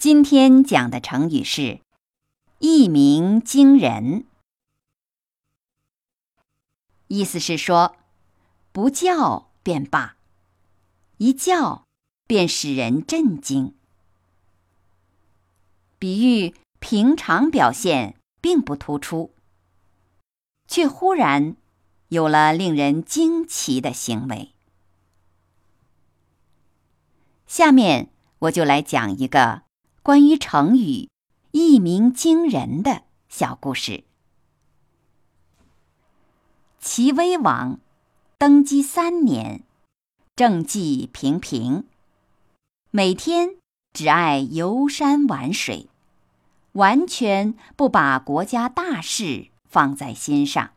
今天讲的成语是“一鸣惊人”，意思是说，不叫便罢，一叫便使人震惊。比喻平常表现并不突出，却忽然有了令人惊奇的行为。下面我就来讲一个关于成语“一鸣惊人”的小故事。齐威王登基三年，政绩平平，每天只爱游山玩水。完全不把国家大事放在心上。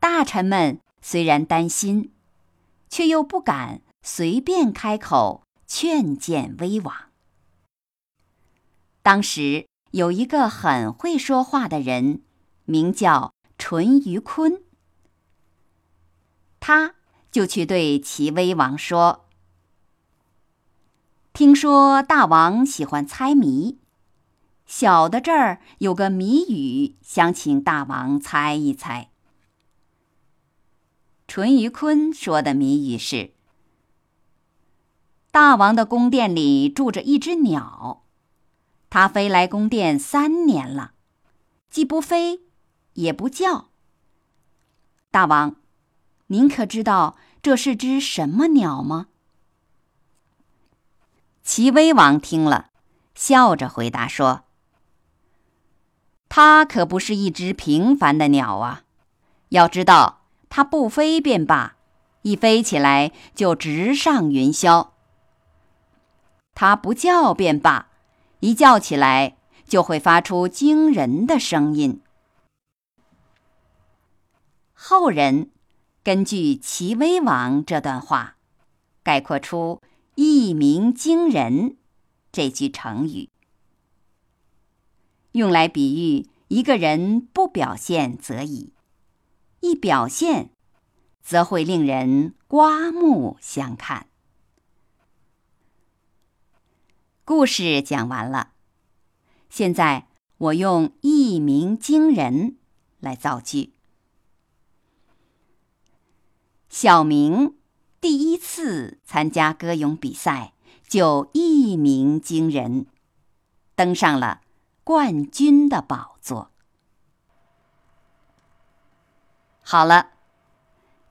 大臣们虽然担心，却又不敢随便开口劝谏威王。当时有一个很会说话的人，名叫淳于髡，他就去对齐威王说：“听说大王喜欢猜谜。”小的这儿有个谜语，想请大王猜一猜。淳于髡说的谜语是：大王的宫殿里住着一只鸟，它飞来宫殿三年了，既不飞，也不叫。大王，您可知道这是只什么鸟吗？齐威王听了，笑着回答说。它可不是一只平凡的鸟啊！要知道，它不飞便罢，一飞起来就直上云霄；它不叫便罢，一叫起来就会发出惊人的声音。后人根据齐威王这段话，概括出“一鸣惊人”这句成语。用来比喻一个人不表现则已，一表现，则会令人刮目相看。故事讲完了，现在我用“一鸣惊人”来造句。小明第一次参加歌咏比赛，就一鸣惊人，登上了。冠军的宝座。好了，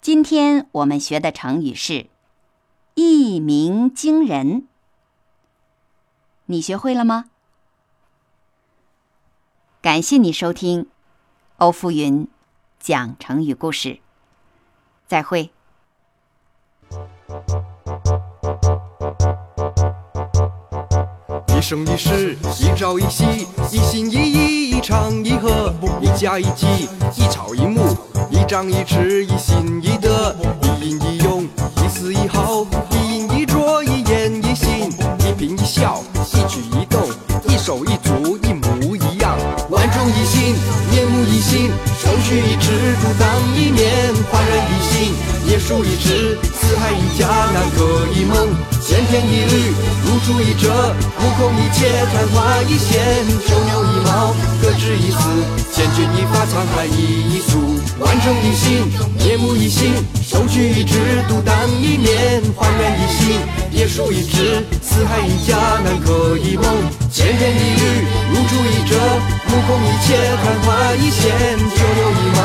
今天我们学的成语是“一鸣惊人”，你学会了吗？感谢你收听欧富云讲成语故事，再会。一生一世，一朝一夕，一心一意，一唱一和，一家一计，一草一木，一张一弛，一心一德，一阴一用，一丝一毫，新，叶舒一枝，四海一家，南柯一梦，千篇一律，如出一辙。目空一切，昙花一现，九牛一毛，各执一词，千钧一发，沧海一粟，万众一心，面目一新，手举一指，独当一面，焕然一新，叶舒一枝，四海一家，南柯一梦，千篇一律，如出一辙，目空一切，昙花一现，九牛一毛，